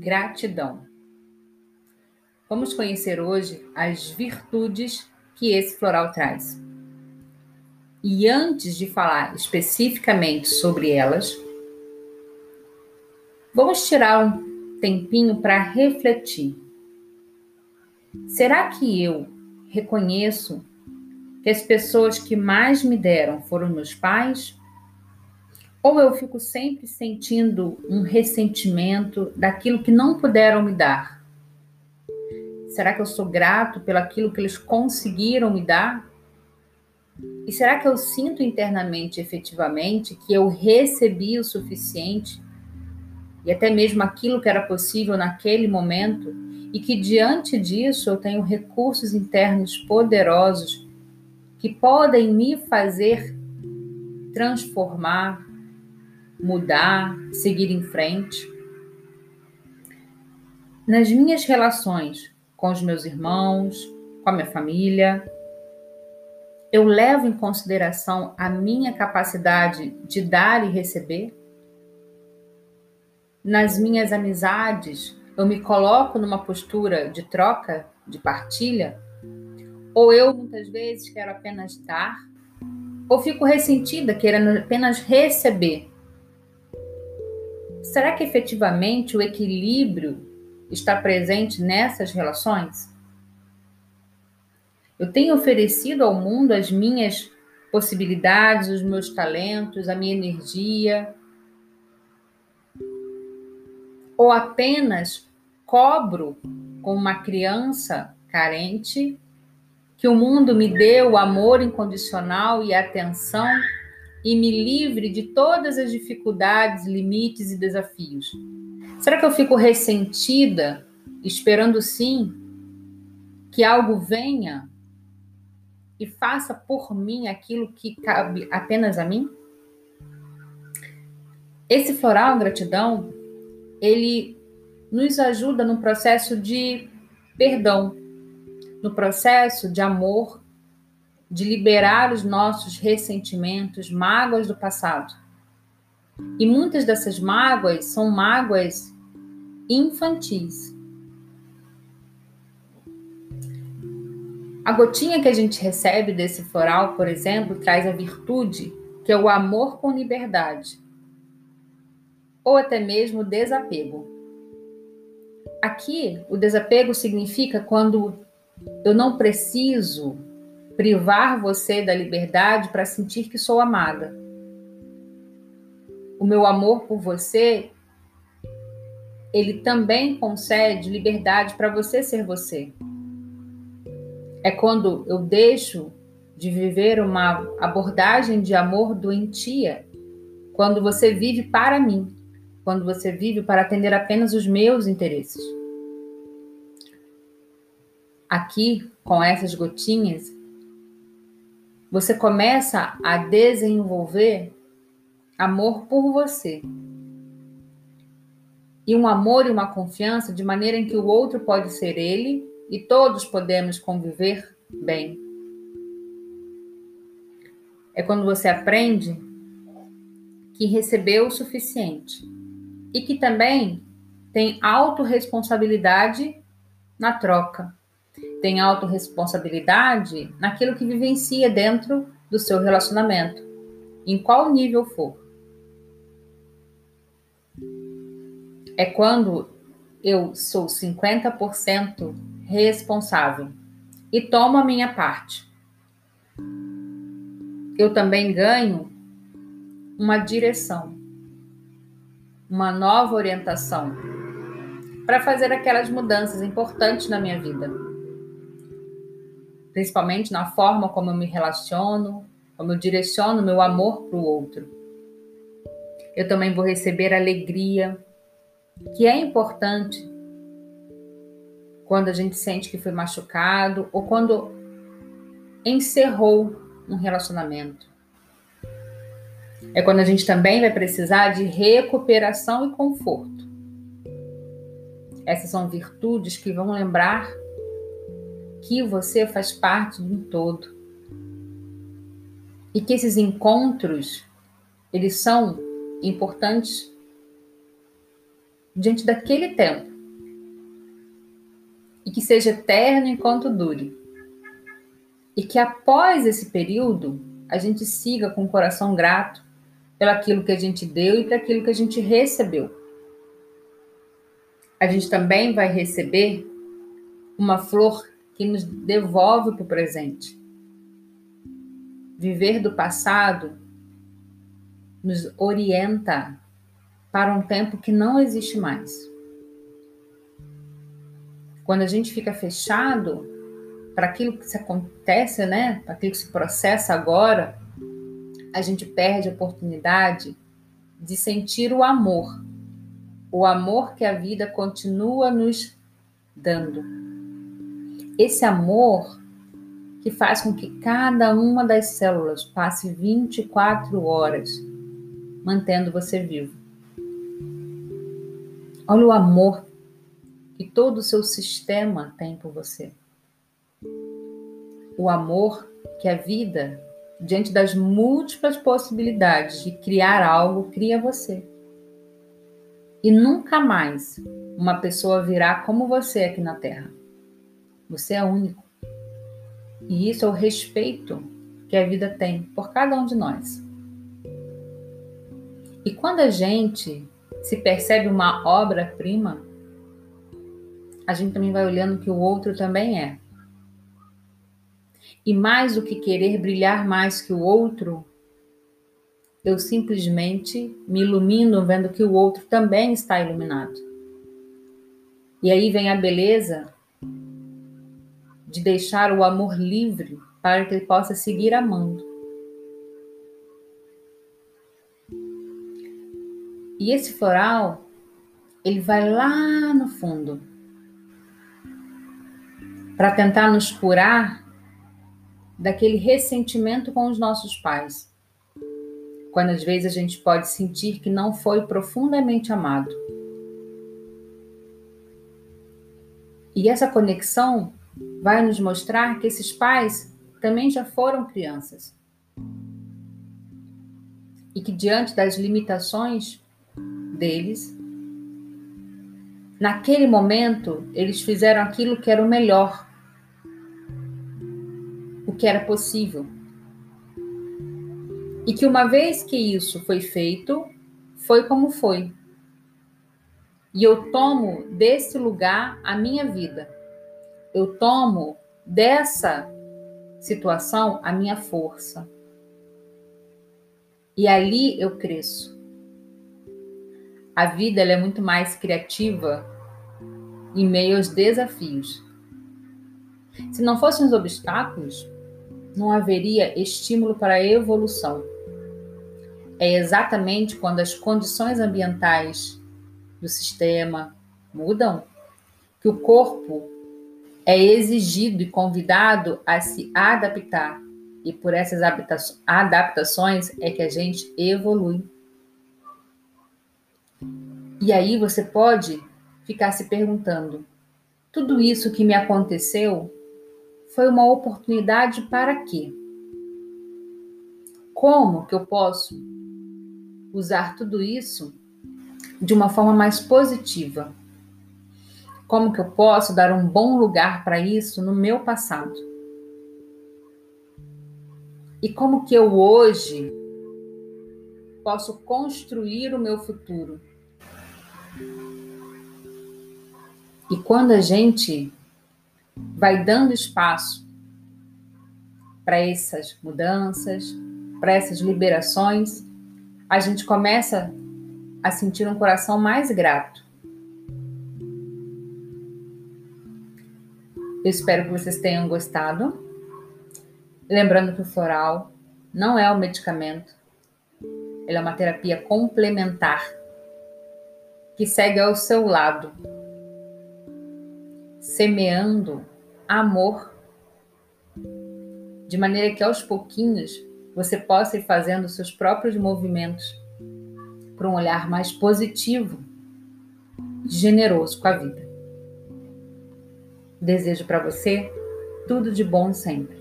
Gratidão. Vamos conhecer hoje as virtudes que esse floral traz. E antes de falar especificamente sobre elas, vamos tirar um tempinho para refletir. Será que eu reconheço que as pessoas que mais me deram foram meus pais? Ou eu fico sempre sentindo um ressentimento daquilo que não puderam me dar? Será que eu sou grato pelo aquilo que eles conseguiram me dar? E será que eu sinto internamente, efetivamente, que eu recebi o suficiente e até mesmo aquilo que era possível naquele momento e que diante disso eu tenho recursos internos poderosos que podem me fazer transformar, mudar, seguir em frente. Nas minhas relações com os meus irmãos, com a minha família, eu levo em consideração a minha capacidade de dar e receber? Nas minhas amizades, eu me coloco numa postura de troca, de partilha? Ou eu muitas vezes quero apenas dar? Ou fico ressentida querendo apenas receber? Será que efetivamente o equilíbrio está presente nessas relações? Eu tenho oferecido ao mundo as minhas possibilidades, os meus talentos, a minha energia? Ou apenas cobro com uma criança carente que o mundo me o amor incondicional e atenção e me livre de todas as dificuldades, limites e desafios? Será que eu fico ressentida, esperando sim que algo venha e faça por mim aquilo que cabe apenas a mim? Esse floral gratidão, ele nos ajuda no processo de perdão, no processo de amor de liberar os nossos ressentimentos, mágoas do passado. E muitas dessas mágoas são mágoas infantis. A gotinha que a gente recebe desse floral, por exemplo, traz a virtude, que é o amor com liberdade, ou até mesmo o desapego. Aqui, o desapego significa quando eu não preciso privar você da liberdade para sentir que sou amada. O meu amor por você, ele também concede liberdade para você ser você. É quando eu deixo de viver uma abordagem de amor doentia, quando você vive para mim, quando você vive para atender apenas os meus interesses. Aqui, com essas gotinhas, você começa a desenvolver amor por você. E um amor e uma confiança de maneira em que o outro pode ser ele e todos podemos conviver bem. É quando você aprende que recebeu o suficiente e que também tem autorresponsabilidade na troca tem autorresponsabilidade naquilo que vivencia dentro do seu relacionamento, em qual nível for. É quando eu sou 50% responsável e tomo a minha parte. Eu também ganho uma direção, uma nova orientação para fazer aquelas mudanças importantes na minha vida principalmente na forma como eu me relaciono, como eu direciono meu amor para o outro. Eu também vou receber alegria, que é importante quando a gente sente que foi machucado ou quando encerrou um relacionamento. É quando a gente também vai precisar de recuperação e conforto. Essas são virtudes que vão lembrar que você faz parte de um todo. E que esses encontros, eles são importantes diante daquele tempo. E que seja eterno enquanto dure. E que após esse período, a gente siga com o coração grato pelaquilo que a gente deu e para aquilo que a gente recebeu. A gente também vai receber uma flor que nos devolve para o presente. Viver do passado nos orienta para um tempo que não existe mais. Quando a gente fica fechado para aquilo que se acontece, né, para aquilo que se processa agora, a gente perde a oportunidade de sentir o amor, o amor que a vida continua nos dando. Esse amor que faz com que cada uma das células passe 24 horas mantendo você vivo. Olha o amor que todo o seu sistema tem por você. O amor que a vida, diante das múltiplas possibilidades de criar algo, cria você. E nunca mais uma pessoa virá como você aqui na Terra. Você é único. E isso é o respeito que a vida tem por cada um de nós. E quando a gente se percebe uma obra-prima, a gente também vai olhando que o outro também é. E mais do que querer brilhar mais que o outro, eu simplesmente me ilumino vendo que o outro também está iluminado. E aí vem a beleza de deixar o amor livre para que ele possa seguir amando. E esse floral, ele vai lá no fundo para tentar nos curar daquele ressentimento com os nossos pais. Quando às vezes a gente pode sentir que não foi profundamente amado. E essa conexão vai nos mostrar que esses pais também já foram crianças. E que diante das limitações deles. Naquele momento, eles fizeram aquilo que era o melhor, o que era possível. E que uma vez que isso foi feito, foi como foi. E eu tomo desse lugar a minha vida. Eu tomo dessa situação a minha força. E ali eu cresço. A vida é muito mais criativa em meio aos desafios. Se não fossem os obstáculos, não haveria estímulo para a evolução. É exatamente quando as condições ambientais do sistema mudam que o corpo é exigido e convidado a se adaptar. E por essas adaptações é que a gente evolui. E aí você pode ficar se perguntando: tudo isso que me aconteceu foi uma oportunidade para quê? Como que eu posso usar tudo isso de uma forma mais positiva? Como que eu posso dar um bom lugar para isso no meu passado? E como que eu hoje posso construir o meu futuro? E quando a gente vai dando espaço para essas mudanças, para essas liberações, a gente começa a sentir um coração mais grato. Eu espero que vocês tenham gostado. Lembrando que o floral não é um medicamento, ele é uma terapia complementar que segue ao seu lado semeando amor, de maneira que aos pouquinhos você possa ir fazendo seus próprios movimentos para um olhar mais positivo e generoso com a vida. Desejo para você tudo de bom sempre.